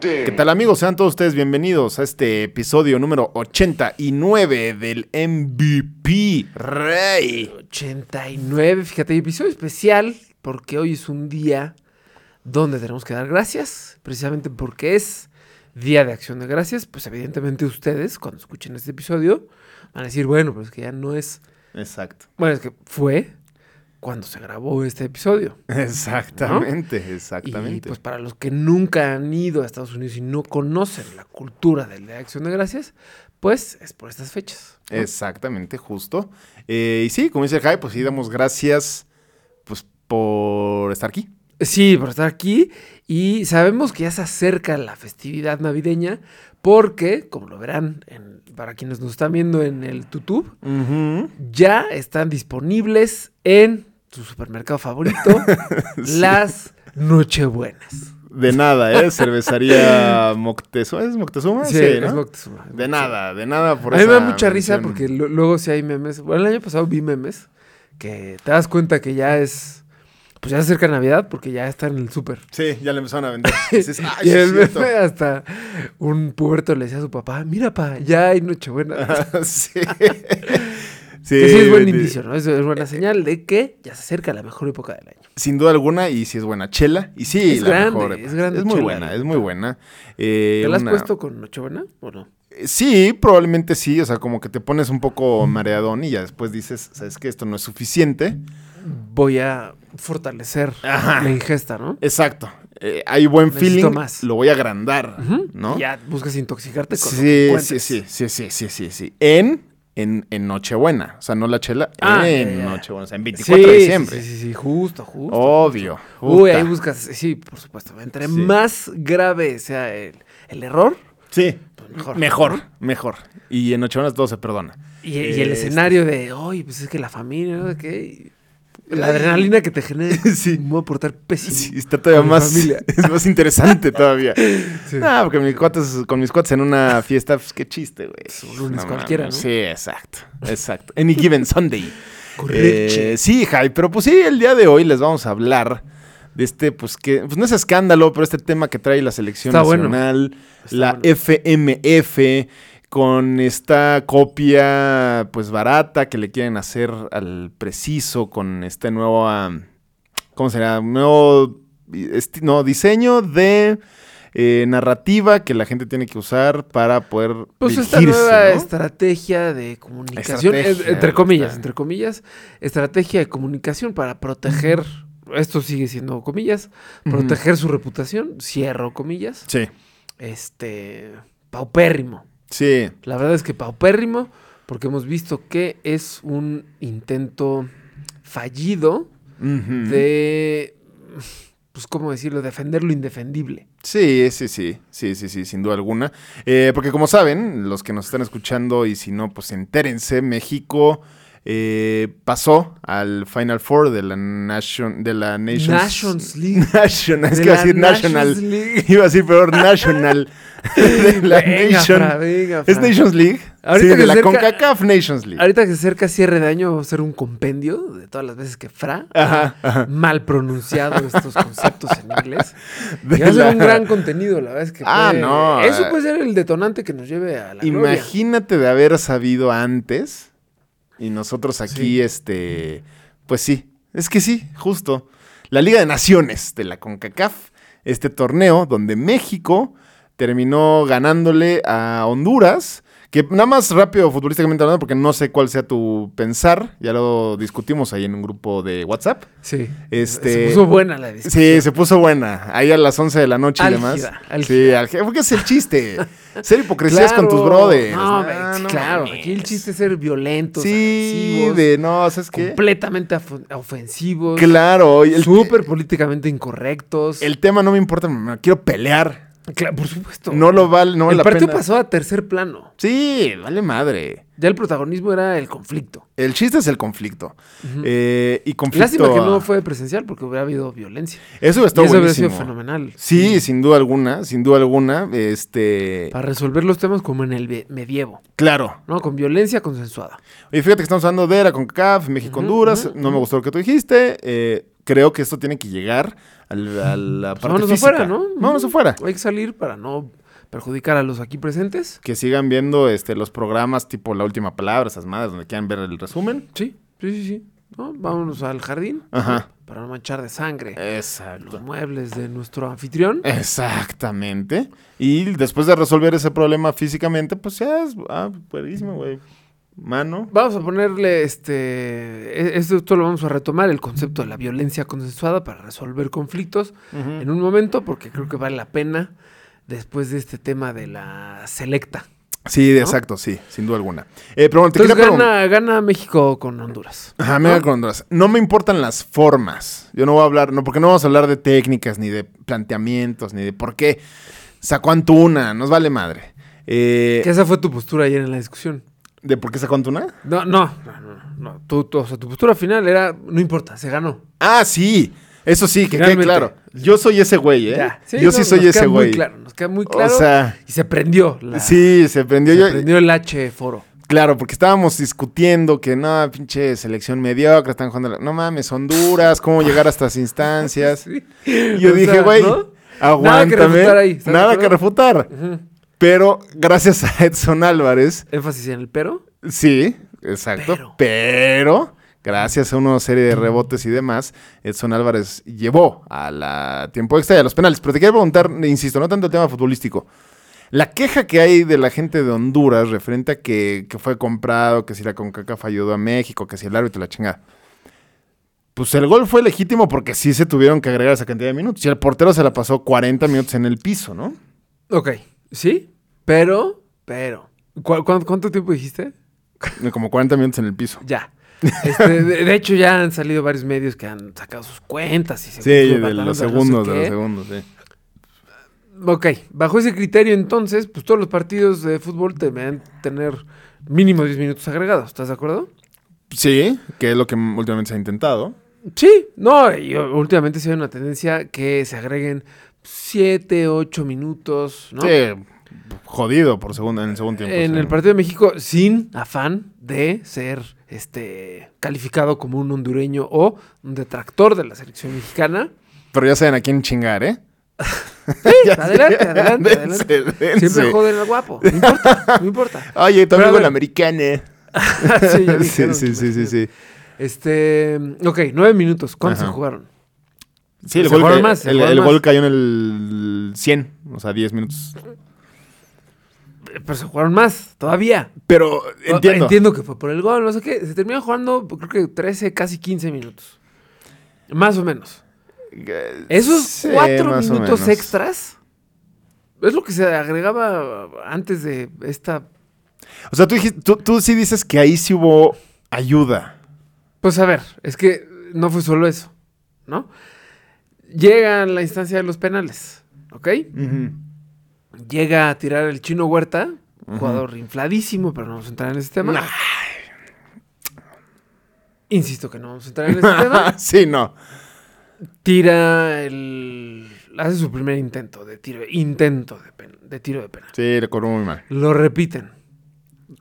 ¿Qué tal amigos? Sean todos ustedes bienvenidos a este episodio número 89 del MVP Rey. 89, fíjate, episodio especial porque hoy es un día donde tenemos que dar gracias, precisamente porque es Día de Acción de Gracias, pues evidentemente ustedes cuando escuchen este episodio van a decir, bueno, pues que ya no es, Exacto. bueno, es que fue cuando se grabó este episodio. Exactamente, Y exactamente. pues para los que nunca han ido a Estados Unidos y no conocen la cultura del Día de Acción de Gracias, pues es por estas fechas. ¿no? Exactamente, justo. Eh, y sí, como dice Jai, pues sí, damos gracias pues por estar aquí. Sí, por estar aquí. Y sabemos que ya se acerca la festividad navideña porque, como lo verán en- para quienes nos están viendo en el YouTube, ya están disponibles en su supermercado favorito las Nochebuenas. De nada, ¿eh? Cervecería Moctezuma. ¿Es Moctezuma? Sí, ¿no? es Moctezuma. De nada, de nada por A mí me da mucha risa porque luego sí hay memes. Bueno, el año pasado vi memes que te das cuenta que ya es. Pues ya se acerca Navidad porque ya está en el súper. Sí, ya le empezaron a vender. Dices, "Ay, y sí el cierto". meme hasta un puberto le decía a su papá, mira pa, ya hay Nochebuena. sí. Que sí es buen indicio, ¿no? Es, es buena señal de que ya se acerca la mejor época del año. Sin duda alguna, y si es buena. Chela, y sí, Es la grande, mejor. es grande Es muy chela, buena, es muy buena. Eh, ¿Te la has una- puesto con Nochebuena o no? Eh, Sí, probablemente sí. O sea, como que te pones un poco mareadón y ya después dices, ¿sabes qué? Esto no es suficiente. Voy a fortalecer Ajá. la ingesta, ¿no? Exacto. Eh, hay buen Necesito feeling. más. Lo voy a agrandar, ¿no? Ya buscas intoxicarte con que Sí, sí, sí, sí, sí, sí, sí. En, en, en Nochebuena. O sea, no la chela, Ah, en. Nochebuena. O sea, en Sí, 24 de diciembre. Sí, sí, sí, justo, justo. Obvio. Uy, ahí buscas, sí, por supuesto. Entre Sí. más grave sea el, el error, Sí. pues mejor. Mejor, mejor. Y en Nochebuena todo se perdona. Y, y el Este- escenario de, oye, pues es que la familia, ¿no? ¿Qué? La adrenalina que te genera, Sí. me voy a portar pésimo. Sí, está todavía con más, es más interesante todavía. No, porque mis cuates, con mis cuates en una fiesta, pues qué chiste, güey. un lunes cualquiera, ¿no? Sí, exacto, exacto. Any given Sunday. Correcto. Eh, sí, Jai, pero pues sí, el día de hoy les vamos a hablar de este, pues que, pues no es escándalo, pero este tema que trae la selección Está bueno. nacional, Está la bueno. FMF, con esta copia, pues barata que le quieren hacer al preciso, con este nuevo, ¿cómo será? Nuevo, no, diseño de eh, narrativa que la gente tiene que usar para poder Pues esta nueva ¿no? estrategia de comunicación, Estrategia, entre comillas, entre comillas, estrategia de comunicación para proteger, esto sigue siendo comillas, proteger su reputación, cierro comillas, Sí, este, paupérrimo. Sí. La verdad es que paupérrimo, porque hemos visto que es un intento fallido de, pues, ¿cómo decirlo?, defender lo indefendible. Sí, sí, sí, sí, sí, sí, sin duda alguna. Eh, porque como saben, los que nos están escuchando y si no, pues entérense, México eh, pasó al Final Four de la Nation, de la Nations, Nations League. National, es De que iba a decir National. League. Iba a decir peor National. de la Venga, Nation. Fra, venga, ¿Es. Nations League? Ahorita sí, que de la cerca- CONCACAF Nations League. Ahorita que se acerca cierre de año, hacer un compendio de todas las veces que Fra Ajá, mal pronunciado estos conceptos en inglés. De Y va a ser la- un gran contenido, la verdad es que. Ah, puede- no, Eso puede ser el detonante que nos lleve a la gloria. Imagínate de haber sabido antes y nosotros aquí, Sí. este, pues sí, es que sí, justo. La Liga de Naciones de la CONCACAF, este torneo donde México terminó ganándole a Honduras Que nada más rápido, futbolísticamente hablando, porque no sé cuál sea tu pensar. Ya lo discutimos ahí en un grupo de WhatsApp. Sí. Este- Se puso buena la discusión. Sí, se puso buena. Ahí a las 11 de la noche y Álgida, demás. álgida. Sí, álgida, porque es el chiste. Ser hipocresías con tus brothers. No, Ah, ve- no claro. mames. Aquí el chiste es ser violentos, Sí, de no, ¿sabes qué? completamente of- ofensivos, Claro, y súper políticamente incorrectos. el tema no me importa, me quiero pelear. Claro, por supuesto. No lo vale, no vale el la partido pena. pasó a tercer plano. Sí, vale madre. Ya el protagonismo era el conflicto. El chiste es el conflicto. Eh, y conflicto. Lástima que no fue presencial porque hubiera habido violencia. Eso está eso hubiera sido fenomenal. Sí, sin duda alguna, sin duda alguna. Este. Para resolver los temas como en el medievo, Claro. ¿no? Con violencia consensuada. Oye, fíjate que estamos hablando de la CONCACAF, México-Honduras. no me gustó lo que tú dijiste. Eh, creo que esto tiene que llegar al- a la parte Vámonos física. afuera, ¿no? Vámonos afuera. Hay que salir para no perjudicar a los aquí presentes. Que sigan viendo este, los programas tipo La Última Palabra, esas madres, donde quieran ver el resumen. Sí, sí, sí, sí. ¿No? Vámonos al jardín Ajá. para no manchar de sangre Exacto. los muebles de nuestro anfitrión. Exactamente. Y después de resolver ese problema físicamente, pues ya es ah, buenísimo, güey. Mano. Vamos a ponerle este. e- Esto lo vamos a retomar, el concepto de la violencia consensuada para resolver conflictos en un momento, porque creo que vale la pena después de este tema de la selecta. Sí, exacto, sí, sin duda alguna. Eh, pero bueno, te Entonces gana, gana México con Honduras. Ajá, mega con Honduras. No me importan las formas. Yo no voy a hablar, no, porque no vamos a hablar de técnicas, ni de planteamientos, ni de por qué sacó Antuna. Nos vale madre. Eh, Que esa fue tu postura ayer en la discusión. ¿De por qué sacó Antuna? No, no, no, no. no. Tu, tu- o sea, tu postura final era, no importa, se ganó. Ah, sí. Eso sí, que quede claro. Yo soy ese güey, ¿eh? Yo no, sí soy ese güey. Muy claro, nos queda muy claro. O sea, y se prendió. La, sí, se prendió. se yo, prendió el H foro. Claro, porque estábamos discutiendo que no, pinche selección mediocre, están jugando. la- No mames, Honduras, cómo llegar a estas instancias. Sí. Y yo O dije, sea, güey, ¿no? aguántame. Nada que refutar ahí, ¿estás de Nada que refutar. Pero gracias a Edson Álvarez, Énfasis en el pero. sí, exacto. Pero. Pero, gracias a una serie de rebotes y demás, Edson Álvarez llevó a la tiempo extra y a los penales. Pero te quiero preguntar, insisto, no tanto el tema futbolístico. La queja que hay de la gente de Honduras referente a que, que fue comprado, que si la CONCACAF ayudó a México, que si el árbitro la chingada. Pues el gol fue legítimo porque sí se tuvieron que agregar esa cantidad de minutos. Y el portero se la pasó 40 minutos en el piso, ¿no? Ok, sí, pero, pero. ¿Cu- cu- cuánto tiempo dijiste? Como 40 minutos en el piso. Ya. Este, de, de hecho, ya han salido varios medios que han sacado sus cuentas. Y Sí, segundos, de los no sé segundos, de los segundos, sí. Ok, bajo ese criterio, entonces, pues todos los partidos de fútbol deben tener mínimo 10 minutos agregados. ¿Estás de acuerdo? Sí, que es lo que últimamente se ha intentado. Sí, no, y últimamente sí hay una tendencia que se agreguen 7, 8 minutos, ¿no? Sí, jodido por segundo, en el segundo tiempo. en sí. el partido de México, sin afán de ser este calificado como un hondureño o un detractor de la selección mexicana. Pero ya saben a quién chingar, ¿eh? adelante, adelante, Dense, adelante. dense. Siempre joden al guapo. No importa, no importa. Oye, tu Pero a amigo ver. el americano. sí, ya sí, dijeron, sí, sí, sí, sí. Este, ok, nueve minutos. ¿Cuántos Ajá. se jugaron? Sí, el, Se gol, más, el- el gol cayó en el 100, o sea, 10 minutos. Pero se jugaron más, todavía. Pero entiendo. Entiendo que fue por el gol, no sé qué. Se terminó jugando, creo que 13, casi 15 minutos. Más o menos. Esos Sí, cuatro minutos extras es lo que se agregaba antes de esta. O sea, tú, dijiste- tú, tú sí dices que ahí sí hubo ayuda. Pues a ver, es que no fue solo eso, ¿no? Llega la instancia de los penales, ¿ok? Llega a tirar el chino Huerta, jugador infladísimo, pero no vamos a entrar en ese tema. Insisto que no vamos a entrar en ese tema. sí, no. Tira el. Hace su primer intento de tiro. Intento de, pen- de tiro de penal. Sí, le corrió muy mal. Lo repiten.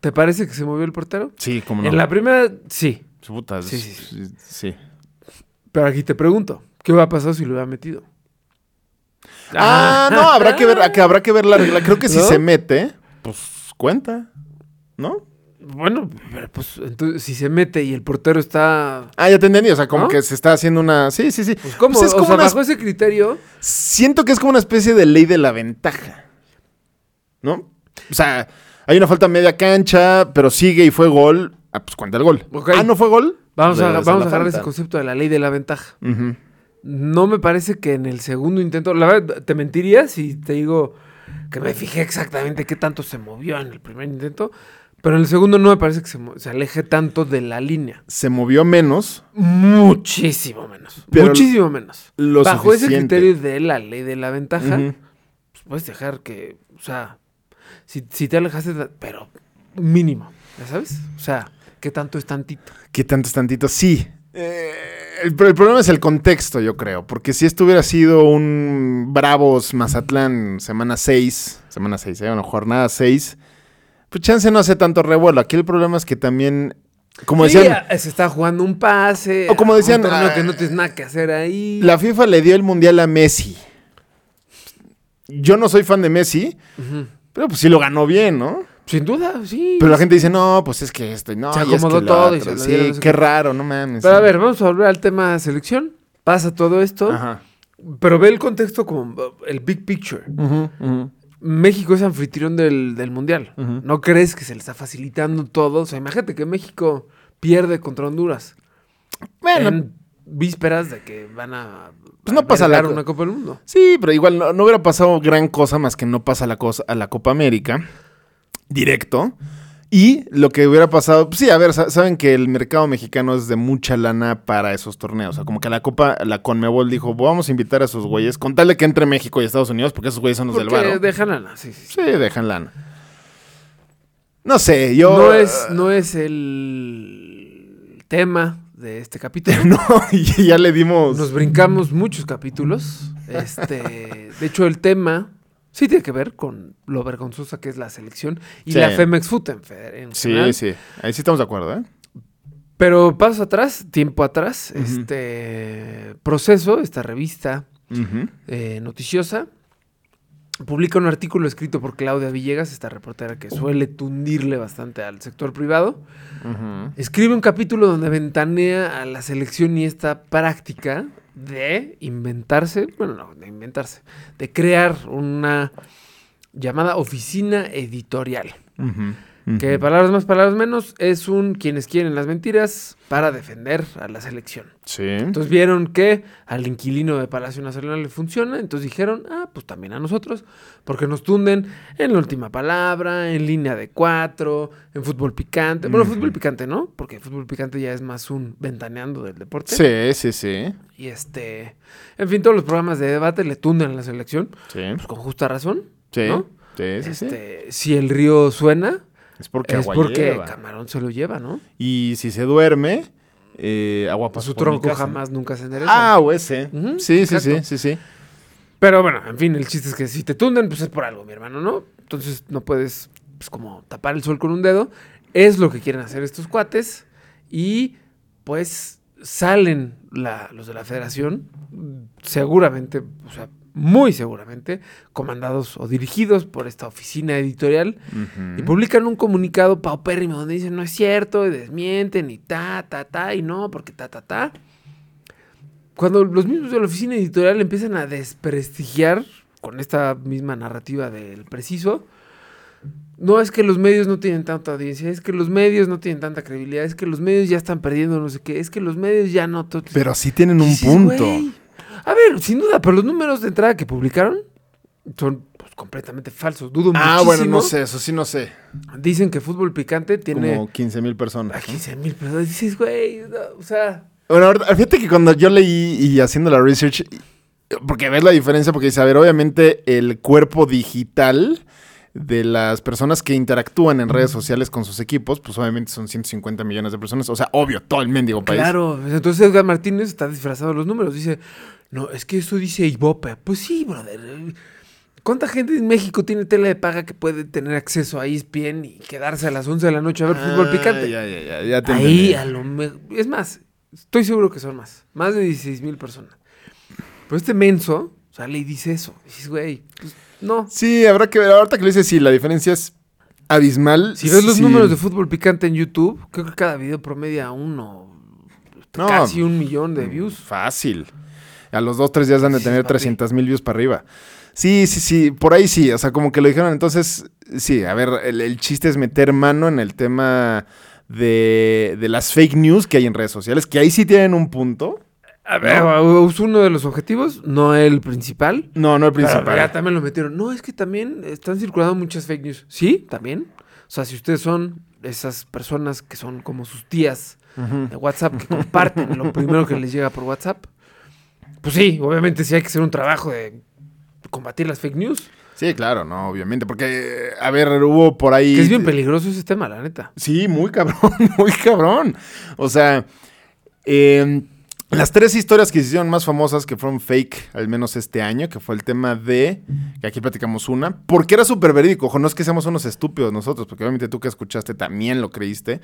¿Te parece que se movió el portero? Sí, como no. En la primera, sí. Puta, Sí, sí, sí, sí. sí. Pero aquí te pregunto, ¿qué hubiera pasado si lo hubiera metido? Ah, no, habrá que ver, que habrá que ver la regla. Creo que si ¿No? se mete, pues cuenta, ¿no? Bueno, pero pues entonces si se mete y el portero está. Ah, ya te entendí, o sea, como ¿No? que se está haciendo una... Sí, sí, sí. Pues ¿cómo? Pues es o como sea, una- bajo ese criterio. Siento que es como una especie de ley de la ventaja, ¿no? O sea, hay una falta media cancha, pero sigue y fue gol, ah, pues cuenta el gol. Ah, ¿no fue gol? Vamos a, Regresa vamos a agarrar falta. ese concepto de la ley de la ventaja. Ujú. No me parece que en el segundo intento. La verdad, te mentiría si te digo que me fijé exactamente qué tanto se movió en el primer intento. Pero en el segundo no me parece que se, aleje tanto de la línea. Se movió menos, Muchísimo menos. Pero muchísimo menos. lo Bajo ese criterio de la ley de la ventaja, pues puedes dejar que, o sea, si, si te alejaste, pero mínimo, ¿ya sabes? O sea, ¿qué tanto es tantito? ¿Qué tanto es tantito? Sí. Eh, el, el problema es el contexto, yo creo. Porque si esto hubiera sido un Bravos Mazatlán semana 6, semana 6, ¿eh? Bueno, jornada 6, pues chance no hace tanto revuelo. Aquí el problema es que también, como decían, ah, se está jugando un pase. O como decían, Un torneo ah, que no tienes nada que hacer ahí. la FIFA le dio el mundial a Messi. Yo no soy fan de Messi, pero pues sí lo ganó bien, ¿no? Sin duda, sí. Pero la gente dice, no, pues es que esto, y no, Se es que acomodó lo todo y otro". se Sí, qué raro, no mames. Pero a ver, vamos a volver al tema selección. Pasa todo esto, Ajá. pero ve el contexto como uh, el big picture. México es anfitrión del, del mundial. ¿No crees que se le está facilitando todo? O sea, imagínate que México pierde contra Honduras. Bueno, en vísperas de que van a. Pues no pasa la una Copa del Mundo. Sí, pero igual no, no hubiera pasado gran cosa más que no pasa la cosa a la Copa América directo. Y lo que hubiera pasado, pues sí, a ver, sa- saben que el mercado mexicano es de mucha lana para esos torneos. O sea, como que la Copa, la Conmebol dijo, vamos a invitar a esos güeyes, con tal de que entre México y Estados Unidos, porque esos güeyes son los del varo. dejan lana, sí, sí, sí. Sí, dejan lana. No sé, yo... No es, no es el tema de este capítulo. No, y ya le dimos... Nos brincamos muchos capítulos. Este, de hecho, el tema sí tiene que ver con lo vergonzosa que es la selección y Sí. la Femex Foot en, en Sí, general. sí, ahí sí estamos de acuerdo, ¿eh? Pero pasos atrás, tiempo atrás, este proceso, esta revista eh, noticiosa, publica un artículo escrito por Claudia Villegas, esta reportera que suele tundirle bastante al sector privado. Escribe un capítulo donde ventanea a la selección y esta práctica de inventarse, bueno, no, de inventarse, de crear una llamada oficina editorial. Que palabras más, palabras menos, es un quienes quieren las mentiras para defender a la selección. Sí. Entonces vieron que al inquilino de Palacio Nacional le funciona, entonces dijeron, ah, pues también a nosotros, porque nos tunden en la última palabra, en línea de cuatro, en fútbol picante. Bueno, fútbol picante no, porque fútbol picante ya es más un ventaneando del deporte. Sí, sí, sí. Y este, en fin, todos los programas de debate le tunden a la selección, Sí. pues con justa razón. Sí. ¿no? Sí, sí, sí. Este, si el río suena, Es porque es agua porque lleva. Camarón se lo lleva, ¿no? Y si se duerme, eh, agua pasa Su tronco jamás nunca se endereza. Ah, o ese. Sí, sí, sí, sí, sí. Pero bueno, en fin, el chiste es que si te tunden, pues es por algo, mi hermano, ¿no? Entonces no puedes, pues como tapar el sol con un dedo. Es lo que quieren hacer estos cuates. Y pues salen la- los de la federación, seguramente, o sea, muy seguramente, comandados o dirigidos por esta oficina editorial. Y publican un comunicado paupérrimo donde dicen no es cierto, y desmienten, y ta, ta, ta, y no, porque ta, ta, ta. Cuando los mismos de la oficina editorial empiezan a desprestigiar con esta misma narrativa del preciso, no es que los medios no tienen tanta audiencia, es que los medios no tienen tanta credibilidad, es que los medios ya están perdiendo no sé qué, es que los medios ya no... Pero sí tienen un punto. "Güey". A ver, sin duda, pero los números de entrada que publicaron son pues, completamente falsos. Dudo Ah, muchísimo. bueno, no sé, eso sí no sé. Dicen que fútbol picante tiene Como 15 mil personas. a ¿no? 15 mil personas. Dices, güey, no, o sea... Bueno, ahorita- fíjate que cuando yo leí y haciendo la research, porque ves la diferencia, porque dice, a ver, obviamente el cuerpo digital de las personas que interactúan en redes sociales con sus equipos, pues obviamente son 150 millones de personas. O sea, obvio, todo el mendigo país. Claro, entonces Edgar Martínez está disfrazado de los números. Dice, no, es que eso dice Ibope. Pues sí, brother. ¿Cuánta gente en México tiene tele de paga que puede tener acceso a ESPN y quedarse a las 11 de la noche a ver fútbol Ah, picante? Ya, ya, ya, ya te Ahí entendí. a lo mejor... Es más, estoy seguro que son más. Más de 16 mil personas. Pero este menso sale y dice eso. Y dices, güey, pues no. Sí, habrá que ver. Ahorita que lo dices, sí, la diferencia es abismal. Si ves los Sí. números de fútbol picante en YouTube, creo que cada video promedia uno, No, casi un millón de views. Fácil. A los dos, tres días han de Sí, tener papi. 300 mil views para arriba. Sí, sí, sí, por ahí sí, o sea, como que lo dijeron. Entonces, sí, a ver, el, el chiste es meter mano en el tema de, de las fake news que hay en redes sociales, que ahí sí tienen un punto. A ver, es uno de los objetivos, no el principal. No, no el Pero principal. ya también lo metieron. No, es que también están circulando muchas fake news. Sí, también. O sea, si ustedes son esas personas que son como sus tías de WhatsApp, que comparten lo primero que les llega por WhatsApp, pues sí, obviamente sí hay que hacer un trabajo de combatir las fake news. Sí, claro, no, obviamente. Porque, a ver, hubo por ahí. Que es bien peligroso ese tema, la neta. Sí, muy cabrón, muy cabrón. O sea, eh, las tres historias que se hicieron más famosas, que fueron fake, al menos este año, que fue el tema de, que aquí platicamos una, porque era súper verídico, ojo, no es que seamos unos estúpidos nosotros, porque obviamente tú que escuchaste también lo creíste,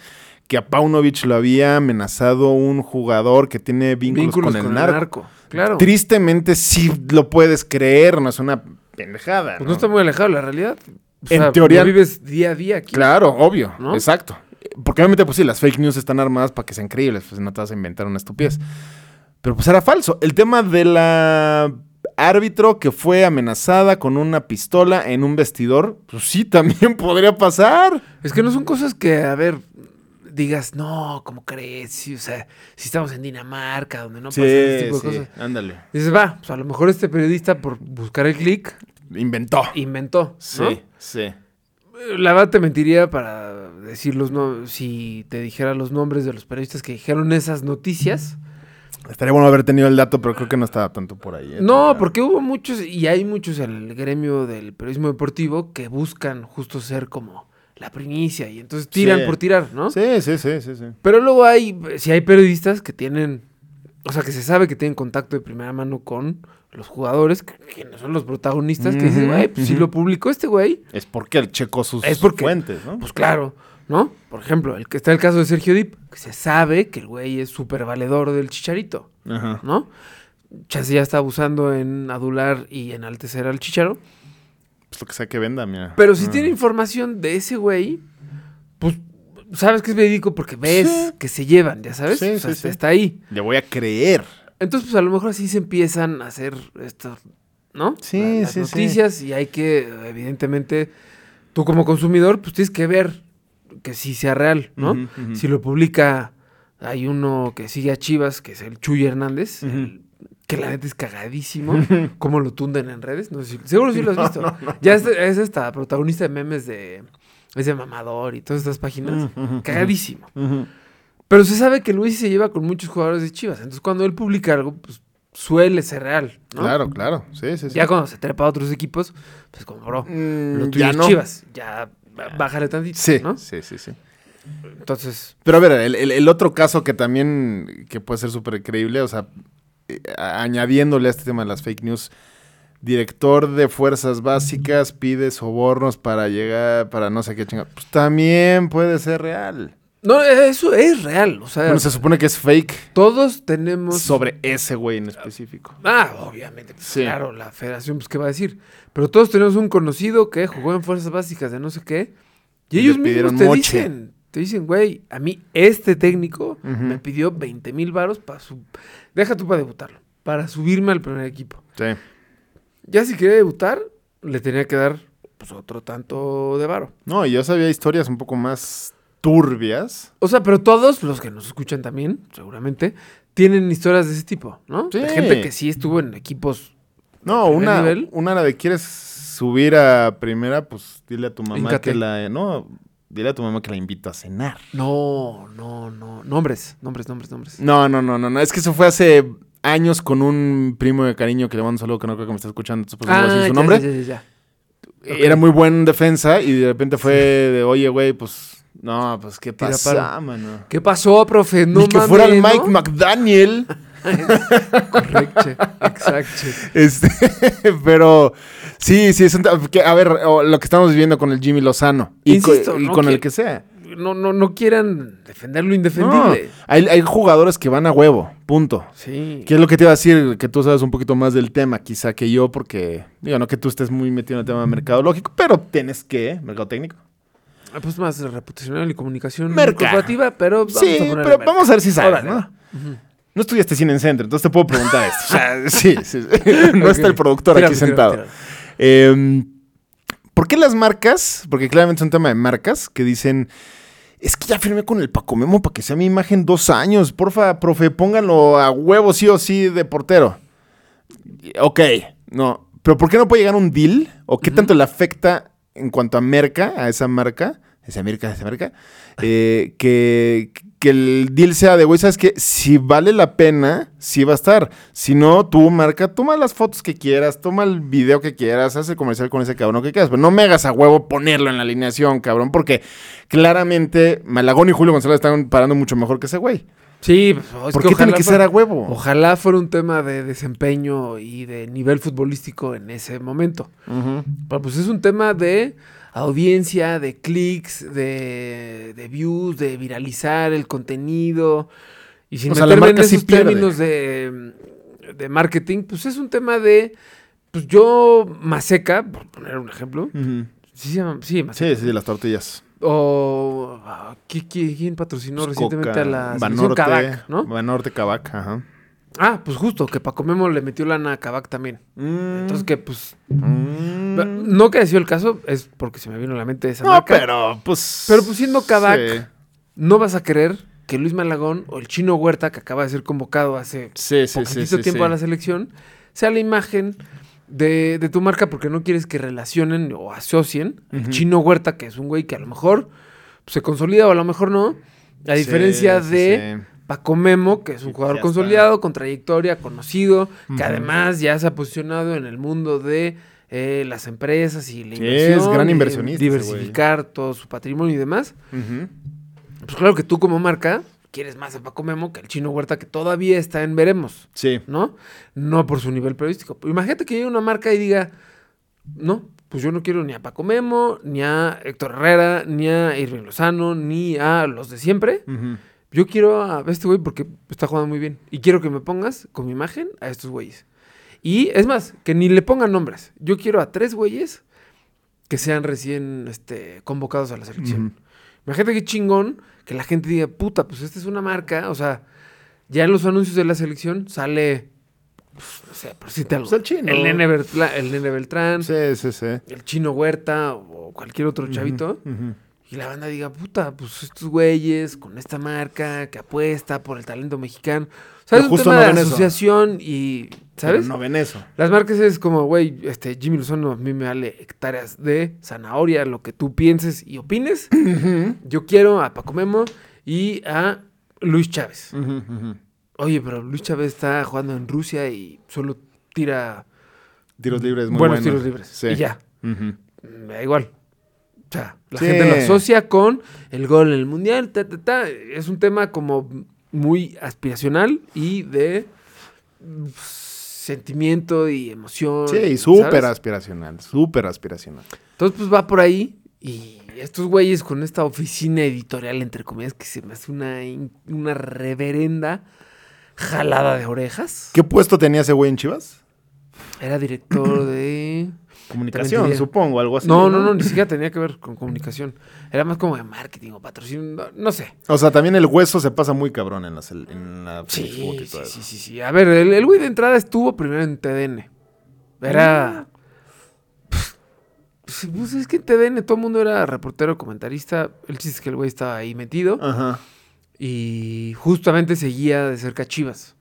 que a Paunovic lo había amenazado un jugador que tiene vínculos, con, el, narco. Claro. Tristemente sí lo puedes creer, no es una pendejada. Pues ¿no? no está muy alejado de la realidad. O En sea, teoría- lo vives día a día aquí. Claro, obvio, ¿No? exacto. Porque obviamente, pues sí, las fake news están armadas para que sean creíbles, pues no te vas a inventar una estupidez. Pero pues era falso. El tema de la árbitro que fue amenazada con una pistola en un vestidor, pues sí, también podría pasar. Es que no son cosas que, a ver, digas, no, ¿cómo crees? Sí, o sea, si estamos en Dinamarca, donde no pasan este tipo de cosas. ándale. Dices, va, pues a lo mejor este periodista, por buscar el clic, Inventó. inventó. ¿no? Sí, sí. Eh, La verdad te mentiría para decir los no si te dijera los nombres de los periodistas que dijeron esas noticias. Estaría bueno haber tenido el dato, pero creo que no estaba tanto por ahí. ¿eh? No, porque hubo muchos, y hay muchos en el gremio del periodismo deportivo que buscan justo ser como la primicia y entonces tiran Sí. por tirar, ¿no? Sí, sí, sí, sí, sí. Pero luego hay, si hay periodistas que tienen, o sea, que se sabe que tienen contacto de primera mano con los jugadores, que, que no son los protagonistas, que dicen, güey, pues si ujú. lo publicó este güey, Es porque él checó sus Es porque- fuentes, ¿no? pues claro, ¿no? Por ejemplo, el que está el caso de Sergio Dip, que se sabe que el güey es súper valedor del chicharito, Ajá. ¿no? Chance ya está abusando en adular y enaltecer al chicharo. Pues lo que sea que venda, mira. Pero si Ah. tiene información de ese güey, pues sabes que es verídico porque ves Sí. que se llevan, ya sabes. Sí, o sea, sí, sí. está ahí. Le voy a creer. Entonces, pues a lo mejor así se empiezan a hacer esto, ¿no? Sí, La- las sí, sí. noticias y hay que, evidentemente, tú como consumidor, pues tienes que ver que sí sea real, ¿no? Si lo publica, hay uno que sigue a Chivas, que es el Chuy Hernández, el- que la neta es cagadísimo, cómo lo tunden en redes, no sé si- seguro sí lo has visto. Ya es, es esta protagonista de memes de, es de Mamador y todas estas páginas, cagadísimo. Ujú. Pero se sabe que Luis se lleva con muchos jugadores de Chivas. Entonces, cuando él publica algo, pues suele ser real. ¿no? Claro, claro. Sí, sí, sí. Ya cuando se trepa a otros equipos, pues como, bro, Mm, lo tuyo ya es no. Chivas. Ya bájale tantito, Sí, ¿no? sí, sí, sí. Entonces, Pero a ver, el, el- el otro caso que también que puede ser súper creíble, o sea, eh, añadiéndole a este tema de las fake news, director de fuerzas básicas pide sobornos para llegar, para no sé qué chingada. Pues también puede ser real. no, eso es real. O sea, Bueno, se supone que es fake todos tenemos... sobre ese güey en específico. Ah, obviamente. pues, Sí. Claro, la federación, pues, ¿qué va a decir? Pero todos tenemos un conocido que jugó en fuerzas básicas de no sé qué. Y Y ellos mismos te moche. dicen, te dicen, güey, a mí este técnico me pidió 20 mil varos para su... Deja tú para debutarlo. Para subirme al primer equipo. Sí. Ya si quería debutar, le tenía que dar pues, otro tanto de varo. No, y yo sabía historias un poco más turbias. O sea, pero todos los que nos escuchan también, seguramente, tienen historias de ese tipo, ¿no? Sí. De gente que sí estuvo en equipos No, ¿Primer una, nivel? una era de quieres subir a primera, pues dile a tu mamá que la. No, dile a tu mamá que la invito a cenar. No, no, no. Nombres, nombres, nombres, nombres. No, no, no, no, no. Es que eso fue hace años con un primo de cariño que le mando un saludo que no creo que me está escuchando. entonces, pues, no voy a decir su nombre. ya, ya, ya. Era muy buen defensa y de repente fue de, oye, güey, pues. No, pues qué pasa, mano. ¿Qué pasó, profe? No Ni que fuera el ¿no? Mike McDaniel. Correcto, exacto. Este, pero sí, sí, es un que, a ver, lo que estamos viviendo con el Jimmy Lozano y, co- Insisto, y no con el que sea. No, no, no quieran defender lo No, indefendible. hay, hay jugadores que van a huevo, punto. Sí. ¿Qué es lo que te iba a decir? Que tú sabes un poquito más del tema, quizá que yo, porque, digo, no que tú estés muy metido en el tema mercadológico, pero tienes que, mercado técnico. Ah, Pues más reputacional y comunicación Merca. corporativa, pero vamos sí, a pero merca. vamos a ver si sabes, Órale, ¿no? No estudiaste cine en centro, entonces te puedo preguntar esto. O sea, sí, sí, sí. No está el productor aquí sentado. Eh, ¿Por qué las marcas? Porque claramente es un tema de marcas que dicen. Es que ya firmé con el Paco Memo para que sea mi imagen dos años. Porfa, profe, pónganlo a huevo sí o sí de portero. Ok, no. Pero ¿por qué no puede llegar un deal? ¿O qué tanto le afecta en cuanto a merca, a esa marca? Esa marca, esa marca. eh, que, que el deal sea de, güey, ¿sabes qué? Si vale la pena, sí va a estar. Si no, tú marca, toma las fotos que quieras, toma el video que quieras, haz el comercial con ese cabrón que quieras, pero no me hagas a huevo ponerlo en la alineación, cabrón, porque claramente Malagón y Julio González están parando mucho mejor que ese güey. Sí, pues, es ¿Por qué tiene que ser a huevo? Ojalá fuera un tema de desempeño y de nivel futbolístico en ese momento. Pero pues es un tema de audiencia, de clics, de, de views, de viralizar el contenido. Y sin O sea, la meterme en marca sí esos términos de, de marketing, pues es un tema de. Pues yo, Maseca, por poner un ejemplo. Ujú. Sí, se llama, sí, Maseca. Sí, sí, las tortillas. O. ah, ¿qui- qui- ¿Quién patrocinó recientemente Coca, a la Banorte, Kavak, no? Banorte, Kavak, ajá. Ah, pues justo, que Paco Memo le metió lana a Kavak también. Mm. Entonces que pues. Mm. No que sido el caso, es porque se me vino a la mente esa No, marca. pero pues. Pero pues siendo Kavak, Sí, no vas a querer que Luis Malagón o el Chino Huerta, que acaba de ser convocado hace sí, sí, sí, tiempo a la selección, sea la imagen de, de tu marca porque no quieres que relacionen o asocien al Chino Huerta, que es un güey que a lo mejor pues, se consolida o a lo mejor no. A diferencia de. Paco Memo, que es un jugador consolidado, con trayectoria, conocido, que además ya se ha posicionado en el mundo de eh, las empresas y la inversión. es gran inversionista. Diversificar todo su patrimonio y demás. Pues claro que tú como marca quieres más a Paco Memo que al Chino Huerta, que todavía está en veremos, Sí. ¿no? No por su nivel periodístico. Pero imagínate que llegue una marca y diga, no, pues yo no quiero ni a Paco Memo, ni a Héctor Herrera, ni a Irving Lozano, ni a los de siempre. Yo quiero a este güey porque está jugando muy bien. Y quiero que me pongas con mi imagen a estos güeyes. Y es más, que ni le pongan nombres. Yo quiero a tres güeyes que sean recién este, convocados a la selección. Imagínate qué chingón que la gente diga, puta, pues esta es una marca. O sea, ya en los anuncios de la selección sale, pues, no sé, por si te algo. Pues el chino. El nene, Bertla- el nene Beltrán, Sí, sí, sí. el chino Huerta o cualquier otro chavito. Y la banda diga, puta, pues estos güeyes con esta marca que apuesta por el talento mexicano. O sea, es un justo tema no de ven eso. asociación y, ¿sabes? Pero no ven eso. Las marcas es como, güey, este, Jimmy Lozano a mí me vale hectáreas de zanahoria, lo que tú pienses y opines. Yo quiero a Paco Memo y a Luis Chávez. Oye, pero Luis Chávez está jugando en Rusia y solo tira Tiros libres muy buenos buenos. tiros libres. Sí. Y ya. Me da igual. O sea, la Sí. gente lo asocia con el gol en el mundial, ta, ta, ta. Es un tema como muy aspiracional y de mm, sentimiento y emoción. Sí, súper ¿sabes? aspiracional, súper aspiracional. Entonces, pues va por ahí. Y estos güeyes con esta oficina editorial, entre comillas, que se me hace una, una reverenda jalada de orejas. ¿Qué puesto tenía ese güey en Chivas? Era director de. Comunicación, supongo, algo así. No, no, no, ni siquiera tenía que ver con comunicación. Era más como de marketing o patrocinio, no, sé. O sea, también el hueso se pasa muy cabrón en la, cel- en la Sí, Facebook y sí, todo sí, eso. sí, sí. A ver, el el güey de entrada estuvo primero en TDN. Era. Pues, pues, es que en TDN todo el mundo era reportero, comentarista. El chiste es que el güey estaba ahí metido. Ajá. Y justamente seguía de cerca a Chivas.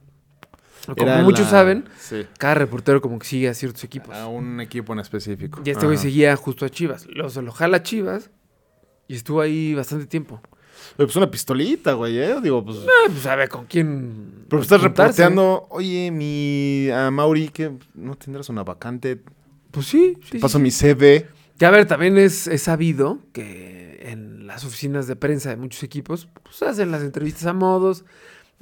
Como Era muchos la- saben, Sí. cada reportero como que sigue a ciertos equipos. A un equipo en específico. Y este güey seguía justo a Chivas. Lo, se lo jala a Chivas y estuvo ahí bastante tiempo. Pero pues una pistolita, güey, ¿eh? Digo, pues. Ah, pues a ver con quién. Pero estás juntarse. reporteando, oye, mi a Mauri, que no tendrás una vacante. Pues sí, sí, Paso sí. mi CV. Que a ver, también es, es sabido que en las oficinas de prensa de muchos equipos, pues hacen las entrevistas a modos,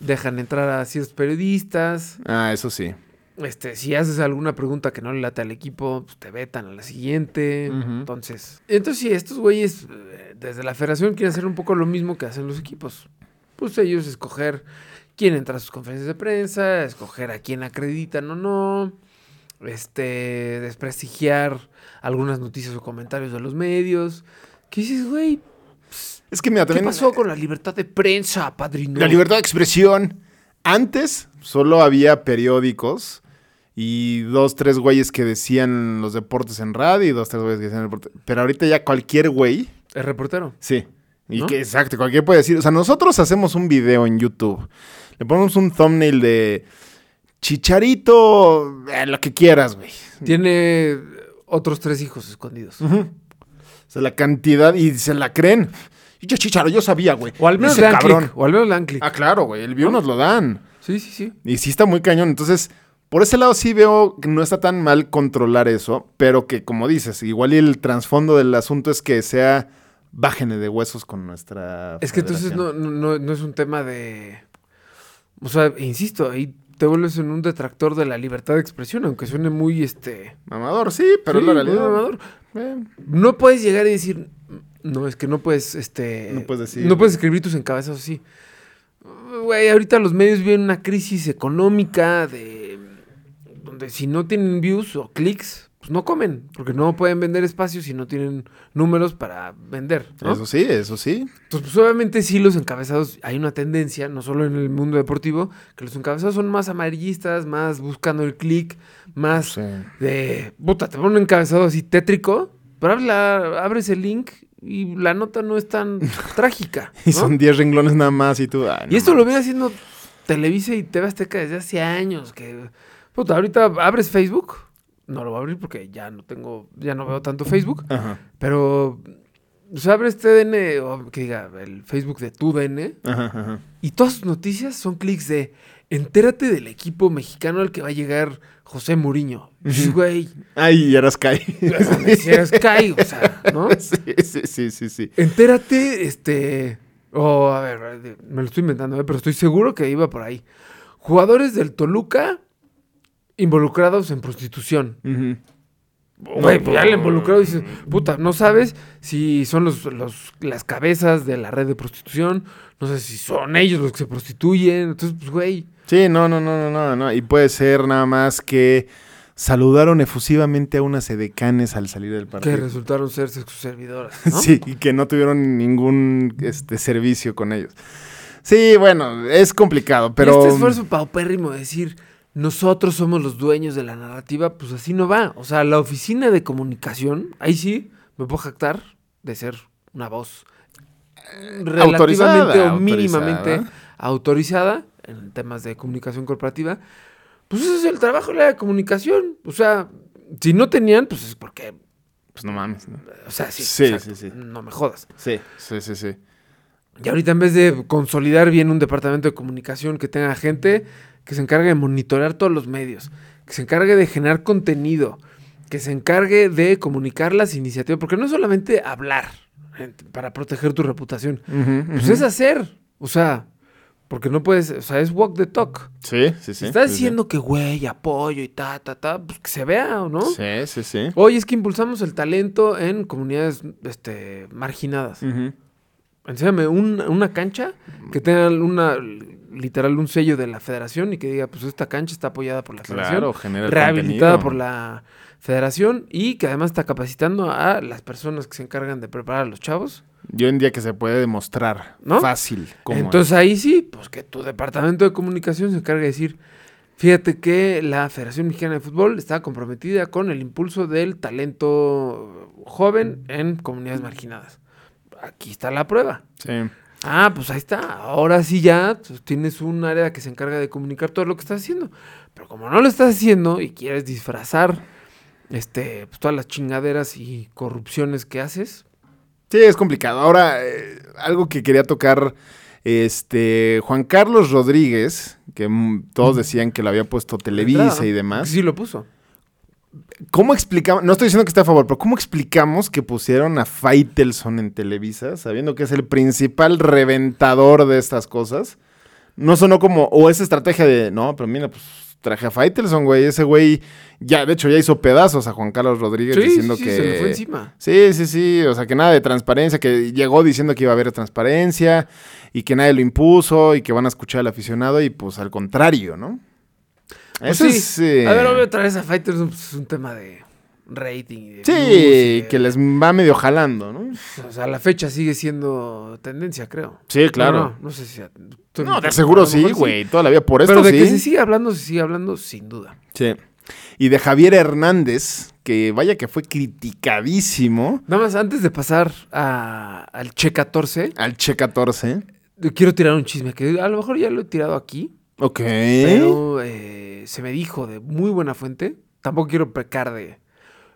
dejan entrar a ciertos periodistas. Ah, eso sí. Este, si haces alguna pregunta que no le late al equipo, pues te vetan a la siguiente. Entonces, entonces sí, estos güeyes eh, desde la federación quieren hacer un poco lo mismo que hacen los equipos. Pues ellos escoger quién entra a sus conferencias de prensa, escoger a quién acreditan o no, este, desprestigiar algunas noticias o comentarios de los medios. ¿Qué dices, güey? Es que mira, ¿Qué también. pasó con la libertad de prensa, padrino? La libertad de expresión. Antes solo había periódicos y dos, tres güeyes que decían los deportes en radio y dos, tres güeyes que decían el deporte. Pero ahorita ya cualquier güey. El reportero. Sí. Y ¿No? que exacto, cualquier puede decir. O sea, nosotros hacemos un video en YouTube. Le ponemos un thumbnail de Chicharito, eh, lo que quieras, güey. Tiene otros tres hijos escondidos. O sea, la cantidad, y se la creen. Yo, Chicharo, yo sabía, güey. O al menos le dan click. O al menos le dan click. Ah, claro, güey. El view nos lo dan. Sí, sí, sí. Y sí está muy cañón. Entonces, por ese lado sí veo que no está tan mal controlar eso, pero que como dices, igual y el trasfondo del asunto es que sea bájene de huesos con nuestra. Es que entonces no, no, no, es un tema de... O sea, insisto, ahí te vuelves en un detractor de la libertad de expresión, aunque suene muy, este... Mamador, sí, pero sí, es la realidad. mamador. Eh, No puedes llegar y decir... No, es que no puedes, este... No puedes decir- No puedes escribir tus encabezos así. Güey, ahorita los medios viven una crisis económica de... Donde si no tienen views o clics, pues no comen. Porque no pueden vender espacios si no tienen números para vender, ¿no? Eso sí, eso sí. Pues, pues, obviamente sí los encabezados, hay una tendencia, no solo en el mundo deportivo, que los encabezados son más amarillistas, más buscando el clic, más Sí. de, puta, te ponen un encabezado así tétrico, pero abres el link y la nota no es tan trágica. Y son 10 renglones nada más y tú. ay, no Y esto lo viene haciendo Televisa y TV Azteca desde hace años, que, puta, ahorita abres Facebook, no lo voy a abrir porque ya no tengo, ya no veo tanto Facebook, Ajá. pero... Sea, abres TDN, o que diga, el Facebook de tu DN, Ajá, ajá. y todas sus noticias son clics de entérate del equipo mexicano al que va a llegar José Mourinho. Y dices, Güey, Ay, y ahora Sky. si eres Sky, o sea, ¿no? sí, sí, sí, sí, sí. Entérate, este. O, a ver, me lo estoy inventando, ¿eh? pero estoy seguro que iba por ahí. Jugadores del Toluca involucrados en prostitución. Ujú. Güey, pues ya el involucrado dice, puta, no sabes si son los, los- las cabezas de la red de prostitución, no sé si son ellos los que se prostituyen. Entonces, pues, güey. Sí, no, no, no, no, no, no. Y puede ser nada más que saludaron efusivamente a unas edecanes al salir del que partido. resultaron ser sus servidoras. ¿no? Sí, y que no tuvieron ningún este, servicio con ellos. Sí, bueno, es complicado, pero... Este esfuerzo paupérrimo de decir, nosotros somos los dueños de la narrativa, pues así no va. O sea, la oficina de comunicación, ahí sí me puedo jactar de ser una voz relativamente Autorizada, o mínimamente autorizada. autorizada en temas de comunicación corporativa. Pues ese es el trabajo de la comunicación. O sea, si no tenían, pues es porque, Pues no mames, ¿no? o sea, sí, Sí, sí, sí. no me jodas. Sí, sí, sí, sí. Y ahorita en vez de consolidar bien un departamento de comunicación que tenga gente que se encargue de monitorear todos los medios, que se encargue de generar contenido, que se encargue de comunicar las iniciativas, porque no es solamente hablar eh, para proteger tu reputación, pues es hacer, o sea, porque no puedes, o sea, es walk the talk. Sí, sí, sí. Si estás sí, diciendo que güey, apoyo y ta, ta, ta, pues que se vea, ¿no? Sí, sí, sí. Oye, es que impulsamos el talento en comunidades este, marginadas. Enséñame un- una cancha que tenga una literal un sello de la federación y que diga, pues esta cancha está apoyada por la federación, Claro, genera el rehabilitada contenido. por la federación y que además está capacitando a las personas que se encargan de preparar a los chavos. Yo en día que se puede demostrar ¿No? fácil. cómo Entonces ahí sí, pues que tu departamento de comunicación se encargue de decir, fíjate que la Federación Mexicana de Fútbol está comprometida con el impulso del talento joven en comunidades marginadas. Aquí está la prueba. Sí. Ah, pues ahí está. Ahora sí ya pues, tienes un área que se encarga de comunicar todo lo que estás haciendo. Pero como no lo estás haciendo y quieres disfrazar este, pues, todas las chingaderas y corrupciones que haces, Sí, es complicado. Ahora, eh, algo que quería tocar, este, Juan Carlos Rodríguez, que todos decían que lo había puesto Televisa entrada, y demás. Sí lo puso. ¿Cómo explicamos? No estoy diciendo que esté a favor, pero ¿cómo explicamos que pusieron a Faitelson en Televisa, sabiendo que es el principal reventador de estas cosas? No sonó como, o esa estrategia de, no, pero mira, pues traje a Faitelson, güey. Ese güey, ya, de hecho, ya hizo pedazos a Juan Carlos Rodríguez Sí, diciendo sí, que. se le fue encima. Sí, sí, sí. O sea, que nada de transparencia, que llegó diciendo que iba a haber transparencia y que nadie lo impuso y que van a escuchar al aficionado y pues al contrario, ¿no? Pues Eso sí. es, eh, A ver, obvio, otra vez a Fighters pues, es un tema de rating. Sí, que les va medio jalando, ¿no? O sea, la fecha sigue siendo tendencia, creo. Sí, claro. No, no, no sé si... No, de seguro sí, güey. Toda la vida por esto Pero de sí. que se sigue hablando, se sigue hablando, sin duda. Sí. Y de Javier Hernández, que vaya que fue criticadísimo Nada más, antes de pasar a- al Che 14, al Che 14. quiero tirar un chisme que a lo mejor ya lo he tirado aquí, Ok. pero eh, se me dijo de muy buena fuente. Tampoco quiero pecar de.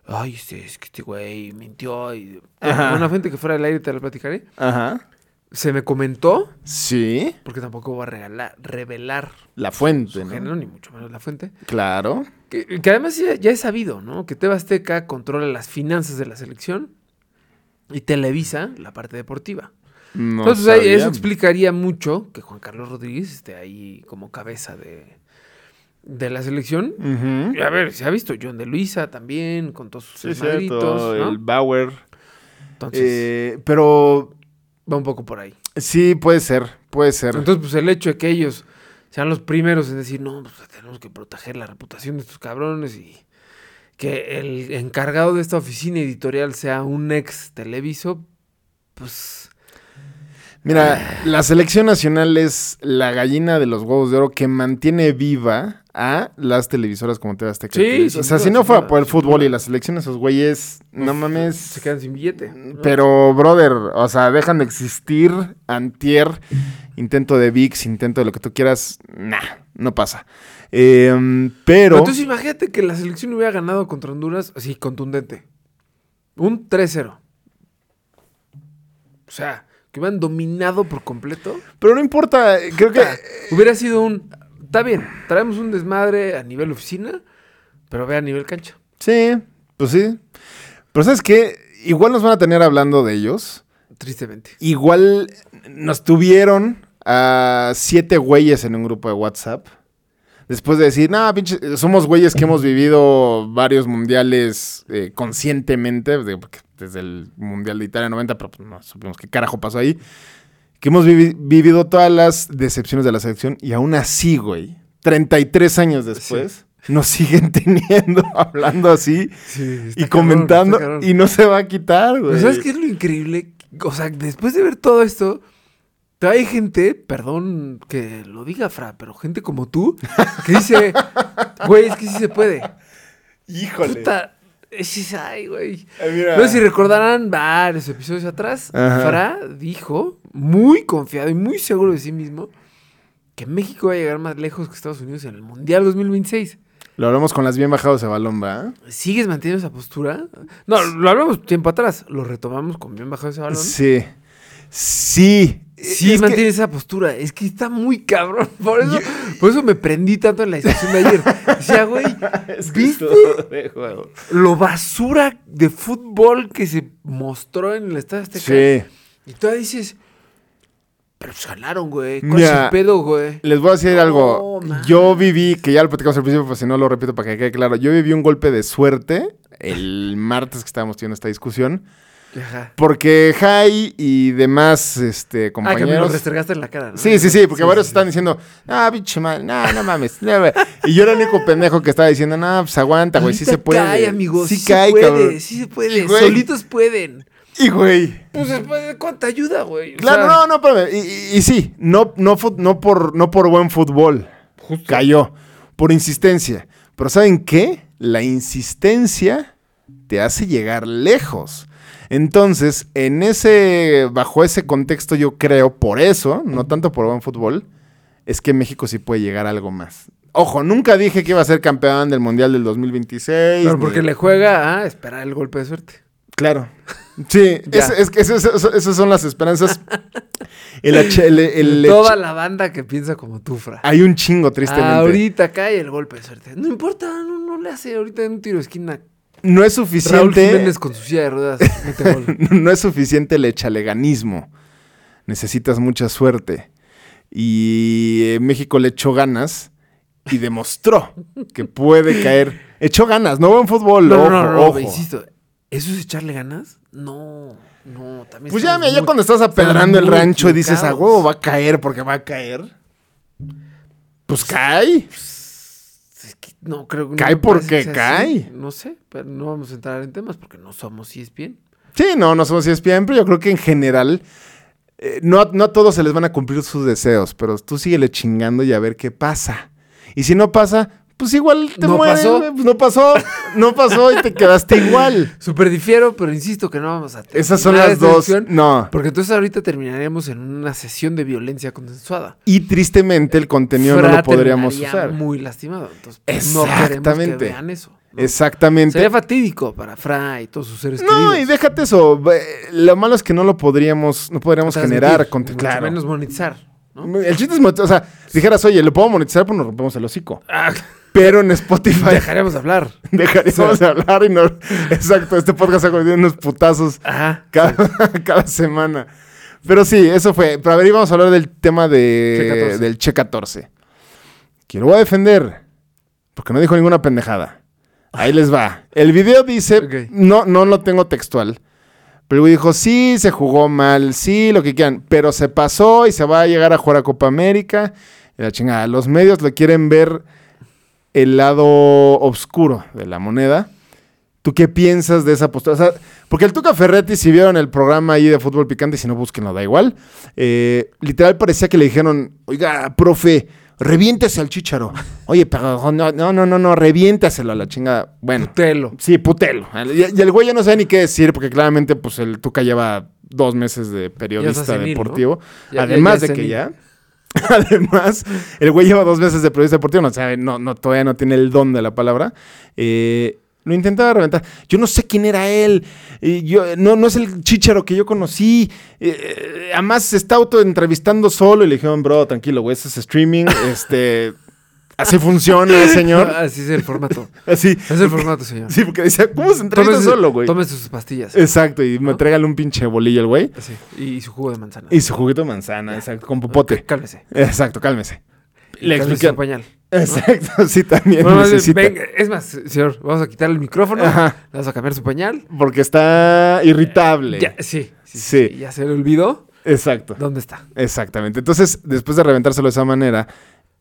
Ay, este, es que este güey mintió. Y, Ajá. buena fuente que fuera del aire te la platicaré. Ajá. Se me comentó, Sí, porque tampoco voy a regalar- revelar la fuente, su ¿no? género, ni mucho menos la fuente, Claro. que, que además ya, ya es sabido, ¿no? Que Teba Azteca controla las finanzas de la selección y Televisa la parte deportiva. No Entonces ahí eso explicaría mucho que Juan Carlos Rodríguez esté ahí como cabeza de, de la selección. A ver, se ha visto John de Luisa también, con todos sus Sí, cierto, ¿no? el Bauer. Entonces, Eh, pero va un poco por ahí. sí, puede ser, puede ser. Entonces, pues el hecho de que ellos sean los primeros en decir, no, pues tenemos que proteger la reputación de estos cabrones y que el encargado de esta oficina editorial sea un ex televiso, pues Mira, la selección nacional es la gallina de los huevos de oro que mantiene viva a las televisoras como TV Azteca. Sí, o sea, si no fuera por el fútbol y la selección, esos güeyes, no mames. se quedan sin billete. Pero, brother, o sea, dejan de existir antier, intento de VIX, intento de lo que tú quieras, nah, no pasa. Em, pero, Entonces imagínate que la selección hubiera ganado contra Honduras así, contundente. Un 3-0. O sea, que hubieran dominado por completo. pero no importa, creo que... Hubiera sido un... Está bien, traemos un desmadre a nivel oficina, pero ve a nivel cancha. Sí, pues sí. Pero ¿sabes qué? Igual nos van a tener hablando de ellos. Tristemente. Igual nos tuvieron a siete güeyes en un grupo de WhatsApp. Después de decir, no, pinche, somos güeyes que hemos vivido varios mundiales eh, conscientemente, desde el Mundial de Italia 90, pero pues, no supimos qué carajo pasó ahí. Que hemos vivi- vivido todas las decepciones de la selección y aún así, güey, 33 años después, nos siguen teniendo, hablando así y comentando y no se va a quitar, güey. ¿sabes qué es lo increíble? O sea, después de ver todo esto, hay gente, perdón que lo diga, Fra, pero gente como tú, que dice, güey, es que sí se puede. Híjole. Puta, ay, güey. Mira. No sé si recordarán varios episodios atrás, Ajá. Fra dijo, muy confiado y muy seguro de sí mismo, que México va a llegar más lejos que Estados Unidos en el Mundial 2026. Lo hablamos con las bien bajados de balón. ¿Sigues manteniendo esa postura? No, lo hablamos tiempo atrás, lo retomamos con bien bajado ese balón. Sí. Sí. Sí, Es que- mantiene esa postura. Es que está muy cabrón. Por eso, por eso me prendí tanto en la discusión de ayer. Decía, güey, es que ¿viste estuvo de juego. lo basura de fútbol que se mostró en el Estadio Azteca? Sí. Y tú dices, pero pues ganaron, güey. ¿Cuál Mira, es el pedo, güey? Les voy a decir No, algo. man. Yo viví, que ya lo platicamos al principio, pues si no lo repito para que quede claro. Yo viví un golpe de suerte el martes que estábamos teniendo esta discusión. Ajá. Porque Jai y demás este, Ah, que me lo compañeros. restregaste en la cara, ¿no? Sí, sí, sí, porque varios están diciendo, ah, pinche mal, no, no mames. no, güey". y yo era el único pendejo que estaba diciendo, no, pues aguanta, güey, sí se puede. cae. Sí, cae, se puede, cabrón. sí se puede. Y, güey, Solitos pueden. Y, güey. Pues después de cuánta ayuda, güey. O Claro, sea, no, no, pero y, y- y sí, no, no, por, no por buen fútbol. Cayó. Por insistencia. Pero ¿saben qué? La insistencia te hace llegar lejos. Entonces, en ese, bajo ese contexto, yo creo, por eso, no tanto por buen fútbol, es que México sí puede llegar a algo más. Ojo, nunca dije que iba a ser campeón del Mundial del 2026. Pero ni- porque le juega a esperar el golpe de suerte. Claro. Sí, es, es esas son las esperanzas. El, H- el- el- Toda la banda que piensa como tú, Fra. Hay un chingo, tristemente. Ahorita cae el golpe de suerte. No importa, no, no le hace ahorita un tiro de esquina. No es Raúl suficiente. Jiménez con su silla de ruedas no es suficiente el echaleganismo. Necesitas mucha suerte. Y eh, México le echó ganas y demostró que puede caer. Echó ganas, no buen fútbol. No, ojo, no, no, ojo. insisto. ¿Eso es echarle ganas? No, no, también Pues ya, mira, ya muy- cuando estás apedrando el muy rancho y dices, a huevo va a caer porque va a caer. Pues cae. Es que no creo que Cae porque así. cae. No sé, pero no vamos a entrar en temas porque no somos ESPN. Sí, no, no somos ESPN, pero yo creo que en general eh, no, no a todos se les van a cumplir sus deseos, pero tú síguele chingando y a ver qué pasa. Y si no pasa, pues igual te No pasó. pues no pasó, no pasó y te quedaste igual. Súper difiero, pero insisto que no vamos a Esas son las dos. No. Porque entonces ahorita terminaríamos en una sesión de violencia consensuada. Y tristemente el contenido no lo podríamos usar. muy lastimado. Entonces, pues, no queremos que Exactamente. vean eso. Exactamente. Sería fatídico para Fra y todos sus seres No, queridos. y déjate eso. Lo malo es que no lo podríamos, no podríamos Transmitir, generar. mucho claro. menos monetizar. ¿No? El chiste es, o sea, si dijeras, oye, lo puedo monetizar, pues nos rompemos el hocico. Ah, Pero en Spotify dejaremos de hablar. dejaríamos de hablar y no. Exacto, este podcast se ha convertido en unos putazos Ajá. cada, cada semana. Pero sí, eso fue. Pero a ver, íbamos a hablar del tema de, Che 14. del Che 14. Que lo voy a defender. Porque no dijo ninguna pendejada. Ahí les va. El video dice, Ok. no, no lo tengo textual. Güey dijo, sí, se jugó mal, sí, lo que quieran. Pero se pasó y se va a llegar a jugar a Copa América. Y la chingada. Los medios le quieren ver el lado oscuro de la moneda. ¿Tú qué piensas de esa postura? Porque el Tuca Ferretti, si vieron el programa ahí de fútbol picante, si no búsquenlo, da igual. eh, literal parecía que le dijeron, oiga, profe, reviéntese al chícharo. Oye, pero no, no, no, no, reviéntaselo a la chingada. Bueno, Telo. sí, putelo. Y, y el güey ya no sabe ni qué decir, porque claramente, pues, el Tuca lleva dos meses de periodista deportivo. Ya- Además ya de que ya. Además, el güey lleva dos meses de periodista deportivo, no sabe, no, no, todavía no tiene el don de la palabra. Eh, lo intentaba reventar. Yo no sé quién era él. Y yo, no, no es el chicharo que yo conocí. Eh, eh, además, se está autoentrevistando solo y le dijeron, bro, tranquilo, güey, eso es streaming. este, así funciona, señor. Así es el formato. Así. Es el formato, señor. Sí, porque decía, ¿cómo se entrevista solo, güey? Tómese sus pastillas. Exacto, y me trégale un pinche bolillo el güey. Así. Y su jugo de manzana. Y su juguito de manzana, exacto, con popote. Cálmese. Exacto, cálmese. Le expliqué. pañal. Exacto, sí, también Bueno, necesita. venga, es más, señor, vamos a quitarle el micrófono. Ajá. Le vamos a cambiar su pañal. Porque está irritable. Ya, sí, sí, Sí. sí, Ya se le olvidó Exacto. dónde está. Exactamente. Entonces, después de reventárselo de esa manera,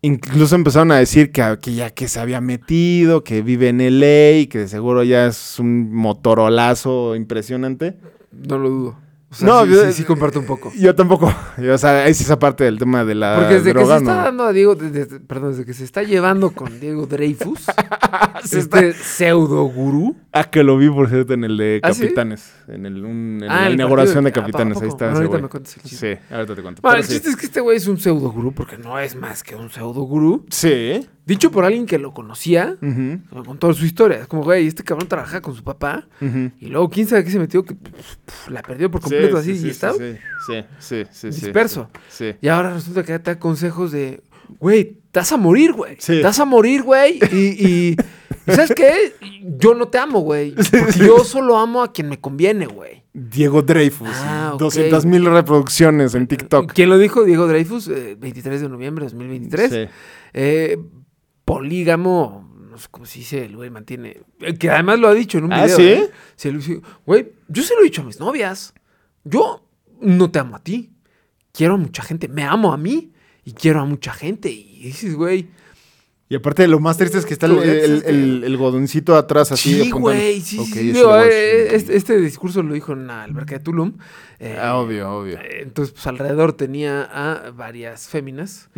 incluso empezaron a decir que, que ya que se había metido, que vive en LA, que de seguro ya es un motorolazo impresionante. No lo dudo. O sea, No, sí, yo- sí, sí comparto un poco. Yo tampoco. O sea, ahí sí esa parte del tema de la Porque desde que se está dando a Diego, desde- perdón, desde que se está llevando con Diego Dreyfus, Se este pseudo gurú. Ah, que lo vi, por cierto, en el de ¿Ah, sí? Capitanes. En, el, un- en Ah, la el inauguración de Capitanes. ¿a Ahí está Bueno, ahorita me cuentas el chisme. Sí, ahorita te cuento. Bueno, el chiste es que este güey es un pseudo gurú porque no es más que un pseudo gurú. Sí. Dicho por alguien que lo conocía, Ujú, me contó su historia. Es como, güey, este cabrón trabajaba con su papá y luego quién sabe qué se metió que pf, pf, la perdió por completo Sí, así sí, y sí, está. Sí, sí, sí, sí, sí, Disperso. Sí. Y ahora resulta que te da consejos de, güey, te vas a morir, güey. Vas a morir, güey. Y, ¿sabes qué? Yo no te amo, güey. Porque yo solo amo a quien me conviene, güey. Diego Dreyfus. Ah, ok. 200 mil reproducciones en TikTok. ¿Quién lo dijo? Diego Dreyfus, eh, 23 de noviembre de 2023. Sí. Eh, polígamo, no sé cómo se dice, el güey mantiene. eh, Que además lo ha dicho en un ¿Ah, video. sí? ¿eh? Sí, Güey, yo se lo he dicho a mis novias. Yo no te amo a ti. Quiero a mucha gente. Me amo a mí y quiero a mucha gente. Y dices, güey. Y aparte, lo más triste es que está el, el, el- el godoncito atrás así. Sí, güey. Sí, sí, digo, eh, este, este discurso lo dijo en la alberca de Tulum. Eh, Ah, obvio, obvio. eh, Entonces, pues alrededor tenía a varias féminas.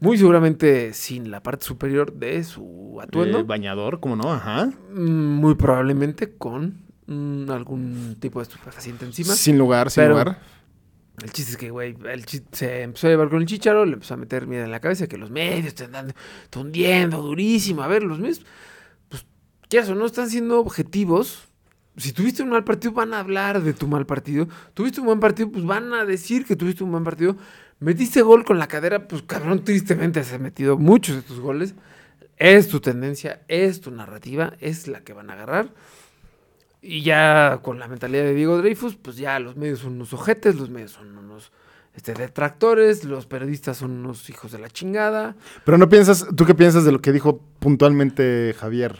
Muy seguramente sin la parte superior de su atuendo. Eh, bañador, ¿cómo no? Ajá. Mm, Muy probablemente con mm, algún tipo de estupefaciente encima. Sin lugar, sin Pero- lugar. El chiste es que, güey, se empezó a llevar con el chicharo, le empezó a meter miedo en la cabeza que los medios te andan tundiendo durísimo. A ver, los medios, pues, quieras o no, están siendo objetivos. Si tuviste un mal partido, van a hablar de tu mal partido. Tuviste un buen partido, pues van a decir que tuviste un buen partido. Metiste gol con la cadera, pues cabrón, tristemente has metido muchos de tus goles. Es tu tendencia, es tu narrativa, es la que van a agarrar. Y ya con la mentalidad de Diego Dreyfus, pues ya los medios son unos ojetes, los medios son unos este, detractores, los periodistas son unos hijos de la chingada. Pero no piensas, ¿tú qué piensas de lo que dijo puntualmente Javier?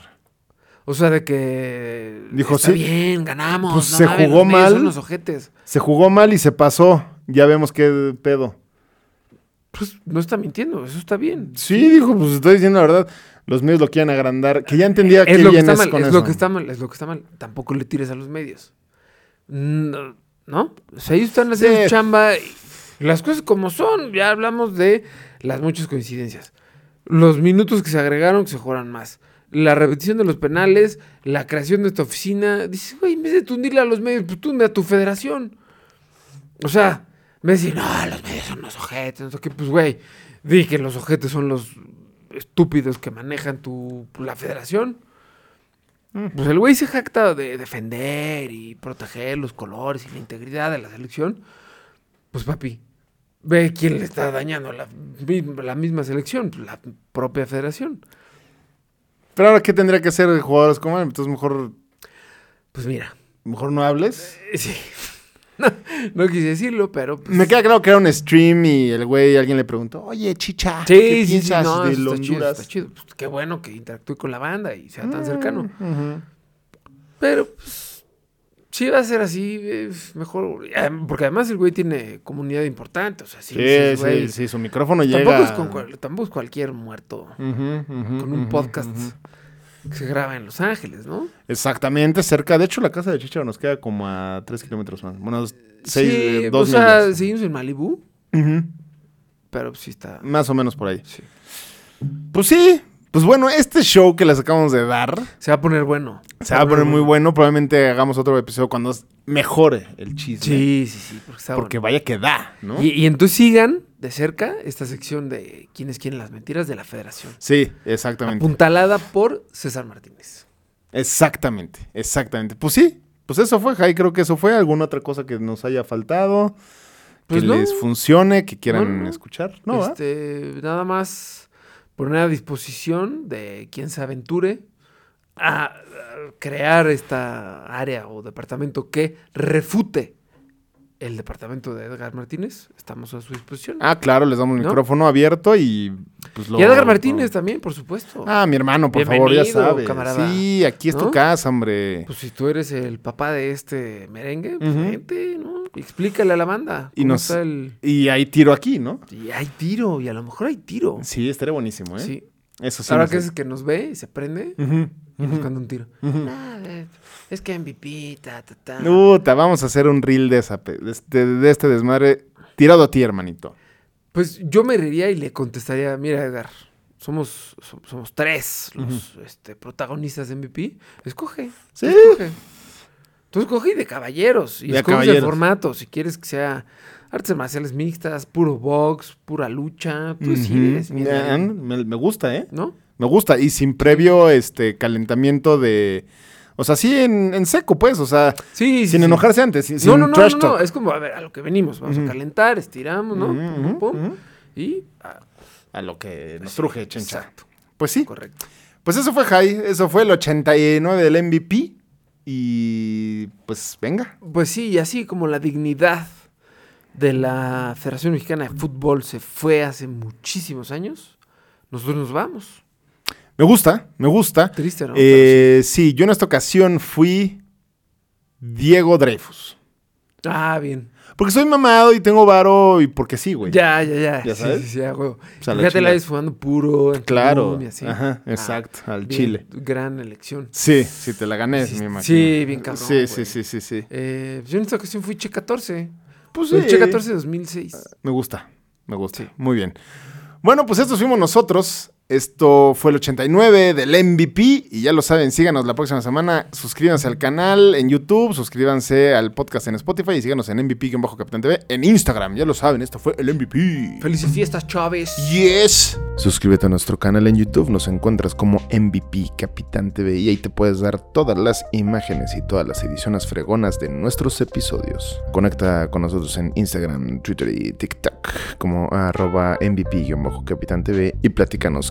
O sea, de que Dijo, está sí, bien, ganamos. pues no se mames, jugó los mal. Son unos ojetes. Se jugó mal y se pasó. Ya vemos qué pedo. Pues no está mintiendo, eso está bien. Sí, dijo, pues estoy diciendo la verdad. Los medios lo quieren agrandar. Que ya entendía Es que lo que está mal, con es eso. lo que está mal, es lo que está mal. Tampoco le tires a los medios. No, ¿no? O sea, ellos están haciendo Sí. chamba y las cosas como son. Ya hablamos de las muchas coincidencias. Los minutos que se agregaron que se jugaran más. La repetición de los penales, la creación de esta oficina. Dices, güey, en vez de tundirle a los medios, pues tunde a tu federación. O sea, me decís, no, los medios son los ojetes. No sé qué. Pues, güey, di que los ojetes son los estúpidos que manejan tu, la federación. Pues el güey se jacta de defender y proteger los colores y la integridad de la selección. Pues papi, ve quién le está dañando la, la misma selección, pues, la propia federación. Pero ahora, ¿qué tendría que hacer jugadores como él? Entonces, mejor, Pues mira, mejor no hables. eh, sí. No, no quise decirlo, pero... pues, Me queda claro que era un stream y el güey, alguien le preguntó, oye, chicha, Sí, ¿qué sí, sí, piensas no, de está chido, está chido. Pues, qué bueno que interactúe con la banda y sea tan cercano. Mm, ujú. Pero, pues, si va a ser así, es mejor. eh, Porque además el güey tiene comunidad importante. O sea, sí, Sí, sí, sí, güey. sí, su micrófono Tampoco, llega... es con cual- tampoco es cualquier muerto con un podcast. Que se graba en Los Ángeles, ¿no? Exactamente, cerca. De hecho, la casa de Chicharo nos queda como a tres kilómetros más. Bueno, seis, sí, eh, dos o sea, millas. seguimos en Malibú, Ujú, pero pues sí está. Más o menos por ahí. sí. Pues sí, pues bueno, este show que les acabamos de dar Se va a poner bueno. se va a poner muy bueno. Probablemente hagamos otro episodio cuando mejore el chisme. Sí, sí, sí, porque está Porque bueno. vaya que da, ¿no? Y, y entonces sigan de cerca esta sección de quiénes quieren las mentiras de la federación. Sí, exactamente. Apuntalada por César Martínez. Exactamente, exactamente. Pues sí, pues eso fue, Jai. Creo que eso fue. ¿Alguna otra cosa que nos haya faltado? Pues que no. les funcione, que quieran escuchar. No, este, nada más poner a disposición de quien se aventure a crear esta área o departamento que refute el departamento de Edgar Martínez. Estamos a su disposición. Ah, claro, les damos el ¿No? micrófono abierto y pues lo... y Edgar Martínez lo- también, por supuesto. Ah, mi hermano, por favor, ya sabes. camarada. Sí, aquí es tu casa, hombre. Pues si tú eres el papá de este merengue, pues Ujú. vente, ¿no? Explícale a la banda. Y nos- está el... Y hay tiro aquí, ¿no? Y hay tiro, y a lo mejor hay tiro. Sí, estaría buenísimo, ¿eh? Sí. Eso sí. Ahora que sé. es que nos ve y se prende, Ujú, y buscando un tiro. Ah, es que MVP, ta, ta, ta. Puta, vamos a hacer un reel de, esa de, este, de este desmadre tirado a ti, hermanito. Pues yo me reiría y le contestaría, mira Edgar, somos, som- somos tres los este, protagonistas de MVP. Escoge. Sí. Escoge. Tú escoge y de caballeros. Y De escoge el formato. Si quieres que sea artes marciales mixtas, puro box, pura lucha. Tú decides, Ujú. mi Ya, Edgar, me, me gusta, ¿eh? ¿no? Me gusta. Y sin previo este calentamiento de. O sea, sí en, en seco, pues. O sea, Sí, sí, sin sí. enojarse antes. Sin, No, sin no, no, no, trash no. Es como, a ver, a lo que venimos. Vamos a calentar, estiramos, ¿no? Pum. Y. A lo que nos truje, chencha. Exacto. Pues sí. Correcto. Pues eso fue Jai. Eso fue el 89 del MVP. Y pues venga. Pues sí, y así como la dignidad de la Federación Mexicana de Fútbol se fue hace muchísimos años, nosotros nos vamos. Me gusta, me gusta. Triste, ¿no? Eh, sí, yo en esta ocasión fui Diego Dreyfus. Ah, bien. Porque soy mamado y tengo varo y porque sí, güey. Ya, ya, ya. ¿Ya sabes? Sí, sí, a huevo. O sea, la Fíjate la chingada. ves fumando puro. Claro. Y así. Ajá, Ah, exacto. al bien, chile. Gran elección. Sí, sí, te la gané, Sí, me imagino. sí, bien cabrón, Sí, güey. sí, sí, sí, sí. Eh, yo en esta ocasión fui Che 14. Pues sí. Che 14 de 2006. Me gusta, me gusta. Muy bien. Bueno, pues estos fuimos nosotros. Esto fue el 89 del MVP. Y ya lo saben, síganos la próxima semana. Suscríbanse al canal en YouTube. Suscríbanse al podcast en Spotify. Y síganos en MVP-Capitán TV en Instagram. Ya lo saben, esto fue el MVP. Felices fiestas, Chávez. Yes. Suscríbete a nuestro canal en YouTube, nos encuentras como MVP Capitán TV y ahí te puedes dar todas las imágenes y todas las ediciones fregonas de nuestros episodios. Conecta con nosotros en Instagram, Twitter y TikTok como arroba MVP-Capitán TV y platícanos